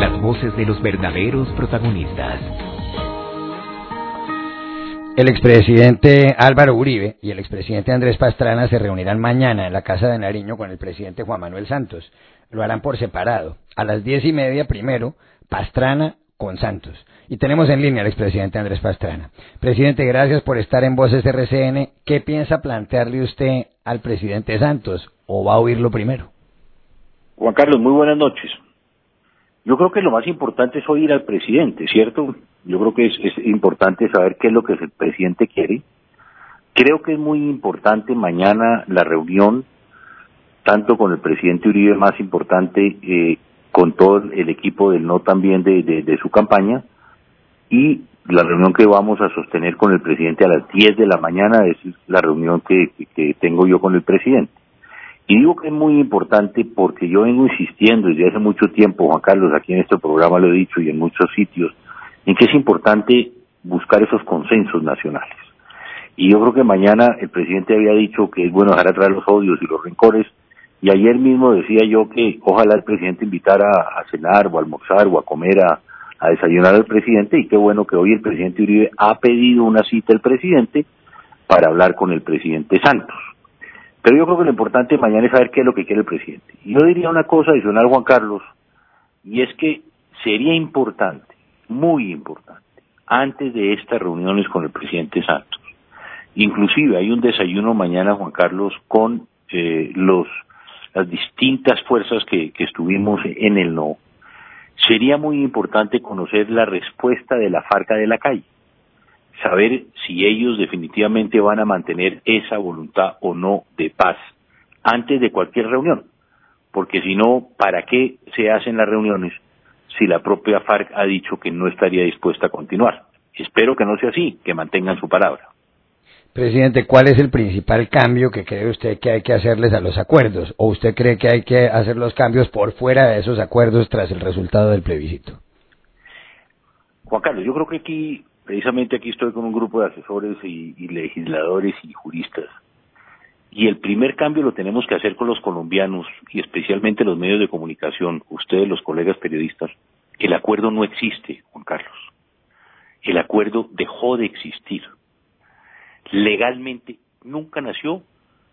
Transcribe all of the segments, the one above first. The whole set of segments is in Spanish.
las voces de los verdaderos protagonistas. El expresidente Álvaro Uribe y el expresidente Andrés Pastrana se reunirán mañana en la Casa de Nariño con el presidente Juan Manuel Santos. Lo harán por separado. A las diez y media primero, Pastrana con Santos. Y tenemos en línea al expresidente Andrés Pastrana. Presidente, gracias por estar en Voces RCN. ¿Qué piensa plantearle usted al presidente Santos o va a oírlo primero? Juan Carlos, muy buenas noches. Yo creo que lo más importante es oír al presidente, ¿cierto? Yo creo que es, importante saber qué es lo que el presidente quiere. Creo que es muy importante mañana la reunión, tanto con el presidente Uribe, más importante, eh, con todo el equipo del no también de, su campaña, y la reunión que vamos a sostener con el presidente a las 10 de la mañana es la reunión que tengo yo con el presidente. Y digo que es muy importante porque yo vengo insistiendo desde hace mucho tiempo, Juan Carlos, aquí en este programa lo he dicho y en muchos sitios, en que es importante buscar esos consensos nacionales. Y yo creo que mañana el presidente había dicho que es bueno dejar atrás los odios y los rencores, y ayer mismo decía yo que ojalá el presidente invitara a, cenar o a almorzar o a comer, a, a desayunar al presidente, y qué bueno que hoy el presidente Uribe ha pedido una cita al presidente para hablar con el presidente Santos. Pero yo creo que lo importante mañana es saber qué es lo que quiere el presidente. Y yo diría una cosa adicional, Juan Carlos, y es que sería importante muy importante antes de estas reuniones con el presidente Santos. Inclusive hay un desayuno mañana, Juan Carlos, con eh, los las distintas fuerzas que, que estuvimos en el no. Sería muy importante conocer la respuesta de la FARC de la calle, saber si ellos definitivamente van a mantener esa voluntad o no de paz antes de cualquier reunión, porque si no, ¿para qué se hacen las reuniones si la propia FARC ha dicho que no estaría dispuesta a continuar. Espero que no sea así, que mantengan su palabra. Presidente, ¿cuál es el principal cambio que cree usted que hay que hacerles a los acuerdos? ¿O usted cree que hay que hacer los cambios por fuera de esos acuerdos tras el resultado del plebiscito? Juan Carlos, yo creo que aquí, precisamente aquí estoy con un grupo de asesores y, legisladores y juristas y el primer cambio lo tenemos que hacer con los colombianos y especialmente los medios de comunicación, ustedes los colegas periodistas. El acuerdo no existe, Juan Carlos. El acuerdo dejó de existir. Legalmente nunca nació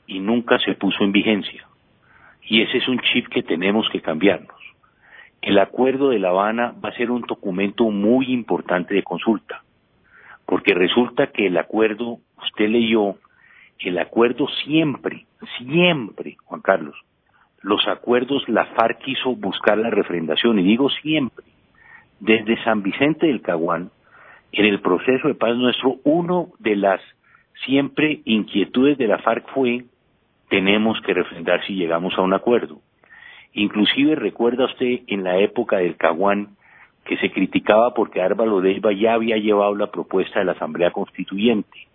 y nunca se puso en vigencia. Y ese es un chip que tenemos que cambiarnos. El acuerdo de La Habana va a ser un documento muy importante de consulta, porque resulta que el acuerdo, usted leyó, el acuerdo siempre, siempre, Juan Carlos, los acuerdos la FARC quiso buscar la refrendación, y digo siempre, desde San Vicente del Caguán, en el proceso de paz nuestro, uno de las siempre inquietudes de la FARC fue, tenemos que refrendar si llegamos a un acuerdo. Inclusive recuerda usted en la época del Caguán que se criticaba porque Álvaro Leiva ya había llevado la propuesta de la Asamblea Constituyente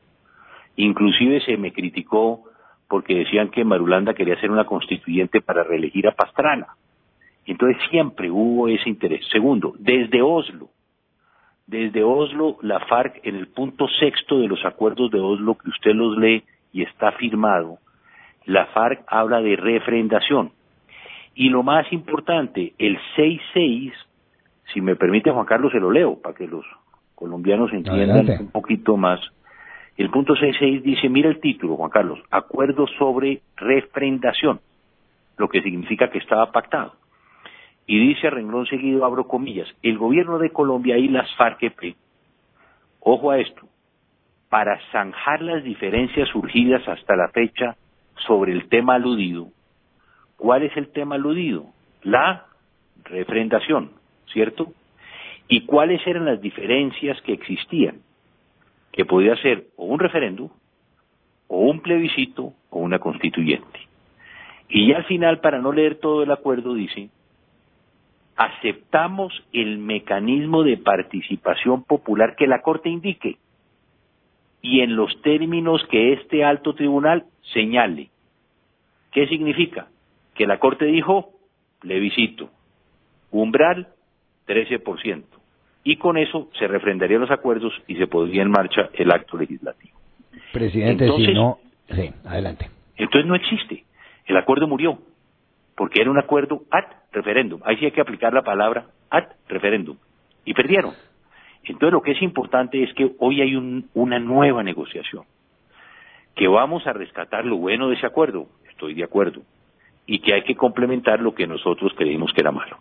Inclusive se me criticó porque decían que Marulanda quería ser una constituyente para reelegir a Pastrana. Entonces siempre hubo ese interés. Segundo, desde Oslo, desde Oslo, la FARC, en el punto sexto de los acuerdos de Oslo, que usted los lee y está firmado, la FARC habla de refrendación. Y lo más importante, el 6-6, si me permite Juan Carlos, se lo leo para que los colombianos entiendan un poquito más. El punto 6.6 dice, mira el título, Juan Carlos, acuerdo sobre refrendación, lo que significa que estaba pactado. Y dice a renglón seguido, abro comillas, el gobierno de Colombia y las FARC-EP, ojo a esto, para zanjar las diferencias surgidas hasta la fecha sobre el tema aludido. ¿Cuál es el tema aludido? La refrendación, ¿cierto? ¿Y cuáles eran las diferencias que existían? que podía ser o un referéndum, o un plebiscito, o una constituyente. Y ya al final, para no leer todo el acuerdo, dice, aceptamos el mecanismo de participación popular que la Corte indique y en los términos que este alto tribunal señale. ¿Qué significa? Que la Corte dijo plebiscito, umbral 13% y con eso se refrendarían los acuerdos y se pondría en marcha el acto legislativo. Presidente, si no... Sí, adelante. Entonces no existe. El acuerdo murió, porque era un acuerdo ad referéndum. Ahí sí hay que aplicar la palabra ad referéndum. Y perdieron. Entonces lo que es importante es que hoy hay una nueva negociación, que vamos a rescatar lo bueno de ese acuerdo, estoy de acuerdo, y que hay que complementar lo que nosotros creímos que era malo.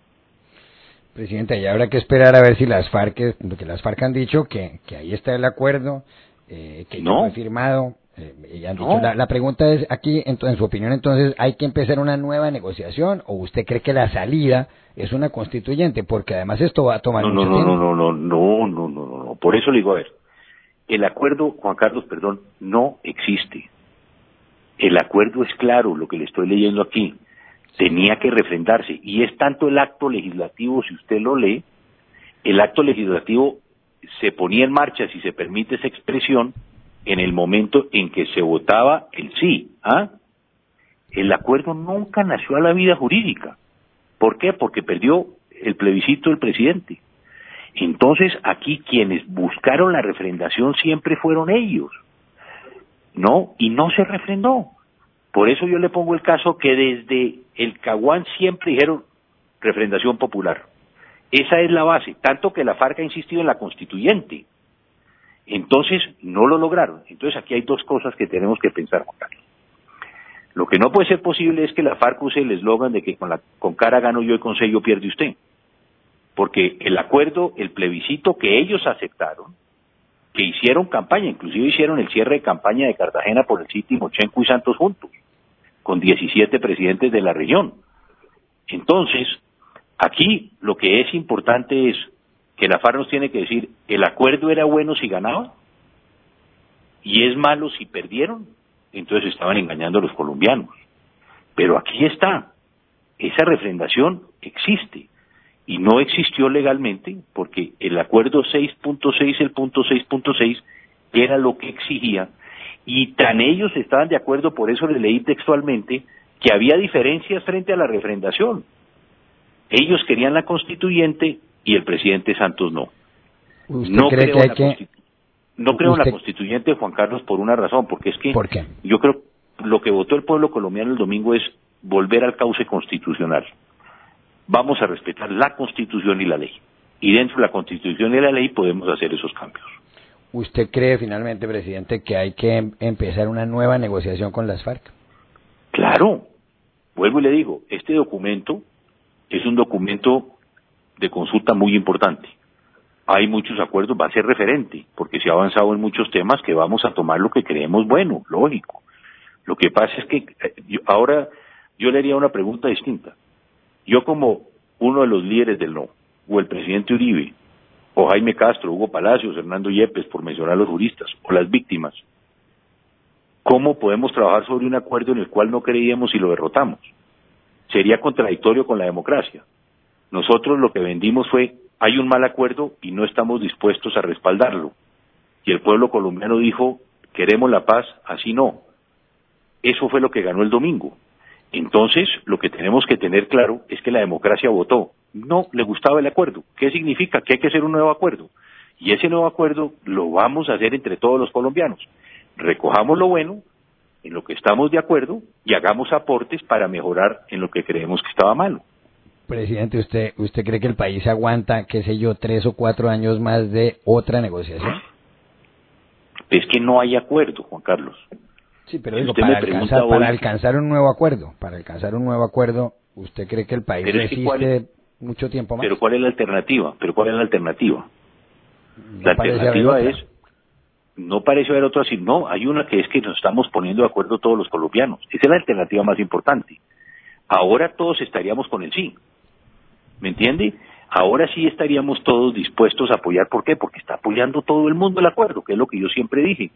Presidente, y habrá que esperar a ver si las FARC, lo que las FARC han dicho, que, que ahí está el acuerdo, eh, que no. fue firmado. Eh, han dicho, la, pregunta es, aquí, en, en, su opinión, entonces, ¿hay que empezar una nueva negociación o usted cree que la salida es una constituyente? Porque además esto va a tomar no, mucho no, tiempo. No, no, no, no, no, no, no, por eso le digo, a ver, el acuerdo, Juan Carlos, perdón, no existe. El acuerdo es claro, lo que le estoy leyendo aquí tenía que refrendarse. Y es tanto el acto legislativo, si usted lo lee, el acto legislativo se ponía en marcha, si se permite esa expresión, en el momento en que se votaba el sí. ¿ah? El acuerdo nunca nació a la vida jurídica. ¿Por qué? Porque perdió el plebiscito del presidente. Entonces, aquí quienes buscaron la refrendación siempre fueron ellos. ¿No? Y no se refrendó. Por eso yo le pongo el caso que desde el Caguán siempre dijeron refrendación popular. Esa es la base, tanto que la FARC ha insistido en la constituyente. Entonces, no lo lograron. Entonces, aquí hay dos cosas que tenemos que pensar, Juan Carlos. Lo que no puede ser posible es que la FARC use el eslogan de que con, la, con cara gano yo y con sello pierde usted. Porque el acuerdo, el plebiscito que ellos aceptaron, que hicieron campaña, inclusive hicieron el cierre de campaña de Cartagena por el sitio Mochenco y Santos juntos, con 17 presidentes de la región. Entonces, aquí lo que es importante es que la FARC nos tiene que decir, el acuerdo era bueno si ganaba y es malo si perdieron, entonces estaban engañando a los colombianos. Pero aquí está, esa refrendación existe y no existió legalmente porque el acuerdo 6.6, el punto 6.6, era lo que exigía y tan ellos estaban de acuerdo, por eso le leí textualmente, que había diferencias frente a la refrendación. Ellos querían la constituyente y el presidente Santos no. no creo que que... No creo en la constituyente, Juan Carlos, por una razón, porque es que ¿Por qué? yo creo lo que votó el pueblo colombiano el domingo es volver al cauce constitucional vamos a respetar la Constitución y la ley. Y dentro de la Constitución y la ley podemos hacer esos cambios. ¿Usted cree finalmente, presidente, que hay que em-, empezar una nueva negociación con las FARC? Claro. Vuelvo y le digo, este documento es un documento de consulta muy importante. Hay muchos acuerdos, va a ser referente, porque se ha avanzado en muchos temas que vamos a tomar lo que creemos bueno, lógico. Lo que pasa es que eh, ahora yo le haría una pregunta distinta. Yo como uno de los líderes del no, o el presidente Uribe, o Jaime Castro, Hugo Palacios, Hernando Yepes, por mencionar a los juristas, o las víctimas, ¿cómo podemos trabajar sobre un acuerdo en el cual no creíamos y lo derrotamos? Sería contradictorio con la democracia. Nosotros lo que vendimos fue, hay un mal acuerdo y no estamos dispuestos a respaldarlo. Y el pueblo colombiano dijo, queremos la paz, así no. Eso fue lo que ganó el domingo. Entonces, lo que tenemos que tener claro es que la democracia votó. No le gustaba el acuerdo. ¿Qué significa? Que hay que hacer un nuevo acuerdo. Y ese nuevo acuerdo lo vamos a hacer entre todos los colombianos. Recojamos lo bueno, en lo que estamos de acuerdo, y hagamos aportes para mejorar en lo que creemos que estaba malo. Presidente, ¿usted, usted cree que el país aguanta, qué sé yo, tres o cuatro años más de otra negociación? Es que no hay acuerdo, Juan Carlos. Sí, pero para, alcanzar, para alcanzar un nuevo acuerdo, para alcanzar un nuevo acuerdo, ¿usted cree que el país resiste mucho tiempo más? Pero ¿cuál es la alternativa? Pero ¿cuál es la alternativa? la alternativa es no parece haber otra, sino no, hay una que es que nos estamos poniendo de acuerdo todos los colombianos. Esa es la alternativa más importante. Ahora todos estaríamos con el sí. ¿Me entiende? Ahora sí estaríamos todos dispuestos a apoyar. ¿Por qué? Porque está apoyando todo el mundo el acuerdo, que es lo que yo siempre dije.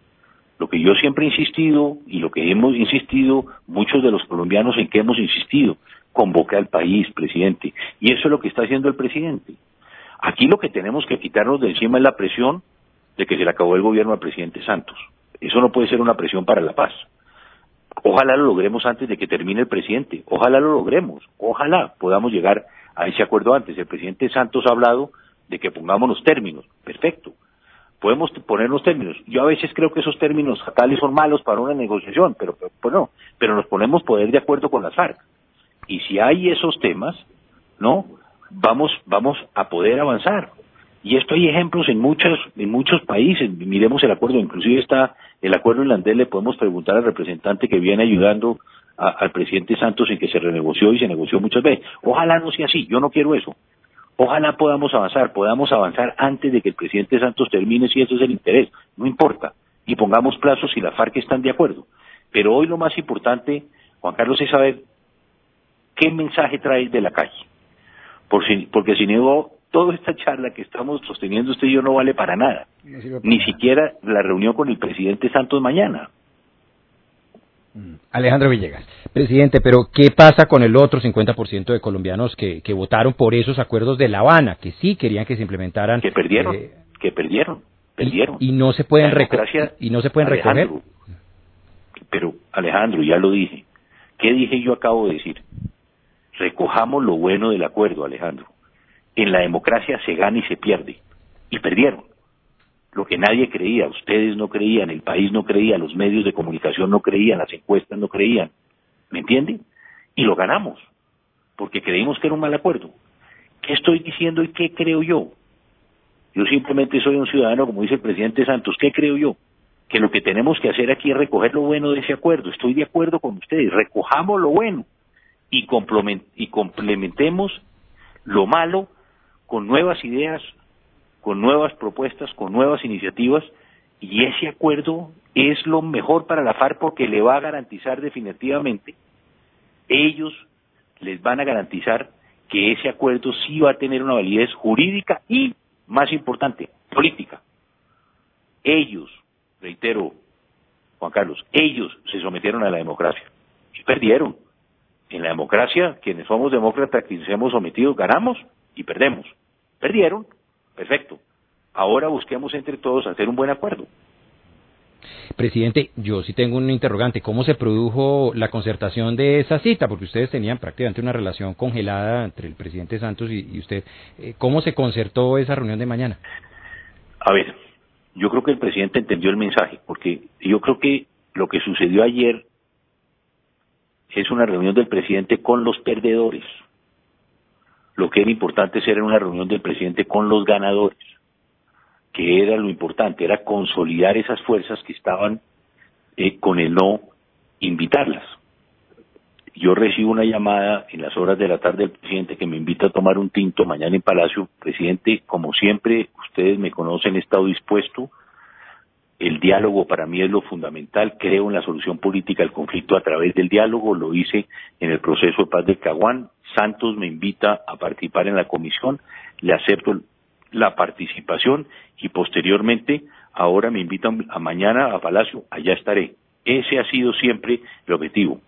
Lo que yo siempre he insistido y lo que hemos insistido muchos de los colombianos en que hemos insistido, convoca al país, presidente. Y eso es lo que está haciendo el presidente. Aquí lo que tenemos que quitarnos de encima es la presión de que se le acabó el gobierno al presidente Santos. Eso no puede ser una presión para la paz. Ojalá lo logremos antes de que termine el presidente. Ojalá lo logremos. Ojalá podamos llegar a ese acuerdo antes. El presidente Santos ha hablado de que pongamos los términos. Perfecto podemos poner los términos. Yo a veces creo que esos términos fatales son malos para una negociación, pero pues no, pero nos ponemos poder de acuerdo con las FARC. Y si hay esos temas, ¿no? Vamos, vamos a poder avanzar. Y esto hay ejemplos en muchos, en muchos países. Miremos el acuerdo, inclusive está el acuerdo irlandés, le podemos preguntar al representante que viene ayudando al presidente Santos en que se renegoció y se negoció muchas veces. Ojalá no sea así, yo no quiero eso. Ojalá podamos avanzar, podamos avanzar antes de que el presidente Santos termine si ese es el interés, no importa. Y pongamos plazos si la FARC están de acuerdo. Pero hoy lo más importante, Juan Carlos, es saber qué mensaje trae de la calle. porque si no, toda esta charla que estamos sosteniendo usted y yo no vale para nada. Ni siquiera la reunión con el presidente Santos mañana. Mm. Alejandro Villegas. Presidente, pero ¿qué pasa con el otro 50% de colombianos que, que votaron por esos acuerdos de La Habana, que sí querían que se implementaran? Que perdieron, eh, que perdieron, perdieron. Y, no se pueden, recoger, y no se pueden recoger. Pero, Alejandro, ya lo dije. ¿Qué dije yo acabo de decir? Recojamos lo bueno del acuerdo, Alejandro. En la democracia se gana y se pierde. Y perdieron. Lo que nadie creía, ustedes no creían, el país no creía, los medios de comunicación no creían, las encuestas no creían. ¿Me entienden? Y lo ganamos, porque creímos que era un mal acuerdo. ¿Qué estoy diciendo y qué creo yo? Yo simplemente soy un ciudadano, como dice el presidente Santos. ¿Qué creo yo? Que lo que tenemos que hacer aquí es recoger lo bueno de ese acuerdo. Estoy de acuerdo con ustedes. Recojamos lo bueno y complementemos lo malo con nuevas ideas, con nuevas propuestas, con nuevas iniciativas, y ese acuerdo es lo mejor para la FARC porque le va a garantizar definitivamente, ellos les van a garantizar que ese acuerdo sí va a tener una validez jurídica y, más importante, política. Ellos, reitero, Juan Carlos, ellos se sometieron a la democracia y perdieron. En la democracia, quienes somos demócratas, quienes hemos sometido, ganamos y perdemos. Perdieron, perfecto. Ahora busquemos entre todos hacer un buen acuerdo. Presidente, yo sí tengo un interrogante. ¿Cómo se produjo la concertación de esa cita? Porque ustedes tenían prácticamente una relación congelada entre el presidente Santos y, usted. Eh, ¿Cómo se concertó esa reunión de mañana? A ver, yo creo que el presidente entendió el mensaje, porque yo creo que lo que sucedió ayer es una reunión del presidente con los perdedores. Lo que era importante era una reunión del presidente con los ganadores, que era lo importante, era consolidar esas fuerzas que estaban eh, con el no, invitarlas. Yo recibo una llamada en las horas de la tarde del presidente que me invita a tomar un tinto mañana en Palacio. Presidente, como siempre, ustedes me conocen, he estado dispuesto el diálogo para mí es lo fundamental. Creo en la solución política del conflicto a través del diálogo. Lo hice en el proceso de paz de Caguán. Santos me invita a participar en la comisión. Le acepto la participación y posteriormente ahora me invitan a mañana a Palacio. Allá estaré. Ese ha sido siempre el objetivo,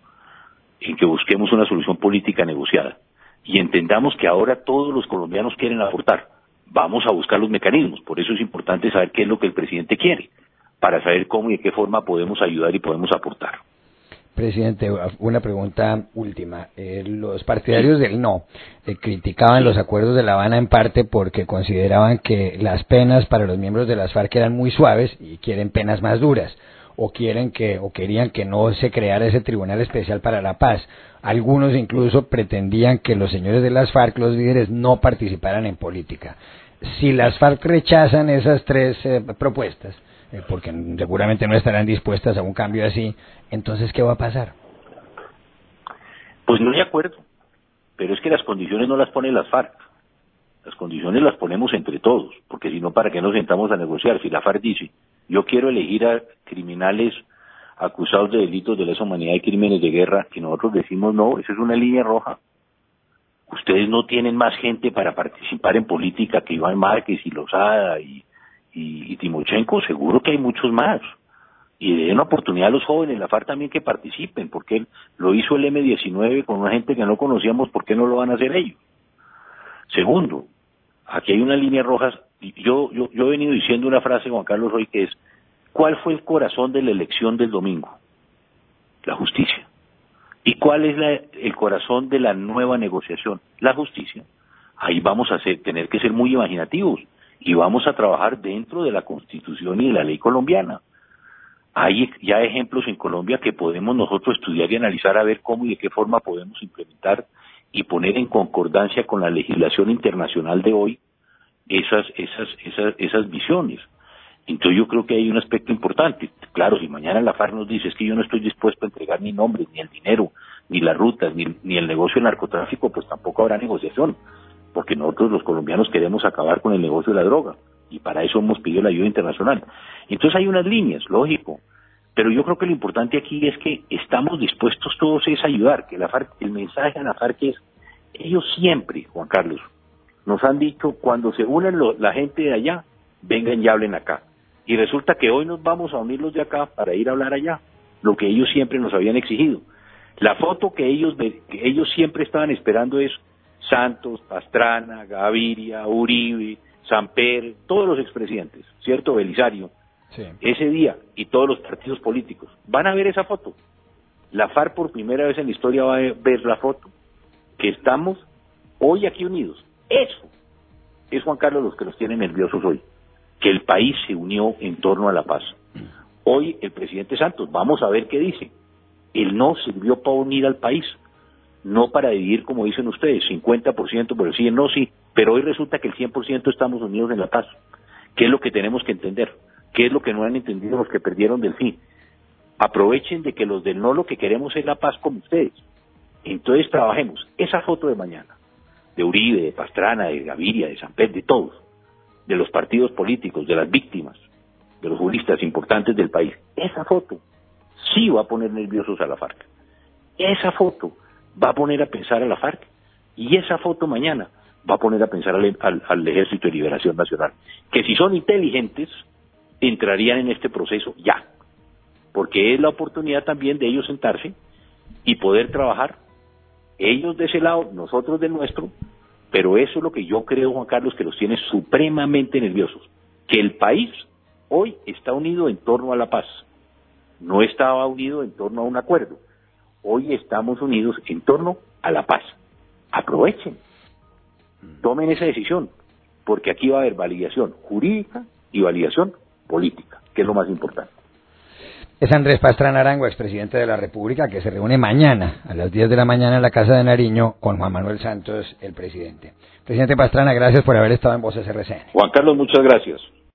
en que busquemos una solución política negociada y entendamos que ahora todos los colombianos quieren aportar. Vamos a buscar los mecanismos. Por eso es importante saber qué es lo que el presidente quiere para saber cómo y de qué forma podemos ayudar y podemos aportar. Presidente, una pregunta última. Eh, los partidarios del no eh, criticaban los acuerdos de La Habana en parte porque consideraban que las penas para los miembros de las FARC eran muy suaves y quieren penas más duras o quieren que o querían que no se creara ese tribunal especial para la paz. Algunos incluso pretendían que los señores de las FARC, los líderes, no participaran en política. Si las FARC rechazan esas tres eh, propuestas, porque seguramente no estarán dispuestas a un cambio así, entonces, ¿qué va a pasar? Pues no hay acuerdo, pero es que las condiciones no las pone las FARC, las condiciones las ponemos entre todos, porque si no, ¿para qué nos sentamos a negociar? Si la FARC dice, yo quiero elegir a criminales acusados de delitos de lesa humanidad y crímenes de guerra, y nosotros decimos no, esa es una línea roja. Ustedes no tienen más gente para participar en política que Iván Márquez y Lozada y y, Timochenko, seguro que hay muchos más. Y den una oportunidad a los jóvenes, la FARC también que participen, porque lo hizo el M-19 con una gente que no conocíamos, ¿por qué no lo van a hacer ellos? Segundo, aquí hay una línea roja, yo, yo, yo he venido diciendo una frase, Juan Carlos Roy, que es, ¿cuál fue el corazón de la elección del domingo? La justicia. ¿Y cuál es el corazón de la nueva negociación? La justicia. Ahí vamos a tener que ser muy imaginativos y vamos a trabajar dentro de la Constitución y de la ley colombiana. Hay ya ejemplos en Colombia que podemos nosotros estudiar y analizar a ver cómo y de qué forma podemos implementar y poner en concordancia con la legislación internacional de hoy esas, esas, esas, esas visiones. Entonces yo creo que hay un aspecto importante. Claro, si mañana la FARC nos dice es que yo no estoy dispuesto a entregar ni nombres, ni el dinero, ni las rutas, ni, ni el negocio del narcotráfico, pues tampoco habrá negociación, porque nosotros los colombianos queremos acabar con el negocio de la droga y para eso hemos pedido la ayuda internacional. Entonces hay unas líneas, lógico, pero yo creo que lo importante aquí es que estamos dispuestos todos a ayudar, que la FARC, el mensaje a la FARC es, ellos siempre, Juan Carlos, nos han dicho, cuando se unen la gente de allá, vengan y hablen acá. Y resulta que hoy nos vamos a unirlos de acá para ir a hablar allá, lo que ellos siempre nos habían exigido. La foto que ellos, que ellos siempre estaban esperando es Santos, Pastrana, Gaviria, Uribe, Samper, todos los expresidentes, ¿cierto? Belisario, ese día y todos los partidos políticos. Van a ver esa foto. La FARC por primera vez en la historia va a ver la foto. Que estamos hoy aquí unidos. Eso es Juan Carlos los que los tiene nerviosos hoy que el país se unió en torno a la paz. Hoy el presidente Santos, vamos a ver qué dice. Él no sirvió para unir al país, no para dividir, como dicen ustedes, 50% por el sí, no sí, pero hoy resulta que el 100% estamos unidos en la paz. ¿Qué es lo que tenemos que entender? ¿Qué es lo que no han entendido los que perdieron del sí? Aprovechen de que los del no lo que queremos es la paz como ustedes. Entonces trabajemos esa foto de mañana, de Uribe, de Pastrana, de Gaviria, de San Pedro, de todos de los partidos políticos, de las víctimas, de los juristas importantes del país. Esa foto sí va a poner nerviosos a la FARC. Esa foto va a poner a pensar a la FARC. Y esa foto mañana va a poner a pensar al, Ejército de Liberación Nacional. Que si son inteligentes, entrarían en este proceso ya. Porque es la oportunidad también de ellos sentarse y poder trabajar. Ellos de ese lado, nosotros del nuestro, pero eso es lo que yo creo, Juan Carlos, que los tiene supremamente nerviosos. Que el país hoy está unido en torno a la paz. No estaba unido en torno a un acuerdo. Hoy estamos unidos en torno a la paz. Aprovechen. Tomen esa decisión. Porque aquí va a haber validación jurídica y validación política, que es lo más importante. Es Andrés Pastrana Arango, expresidente de la República, que se reúne mañana a las 10 de la mañana en la Casa de Nariño con Juan Manuel Santos, el presidente. Presidente Pastrana, gracias por haber estado en Voces RCN. Juan Carlos, muchas gracias.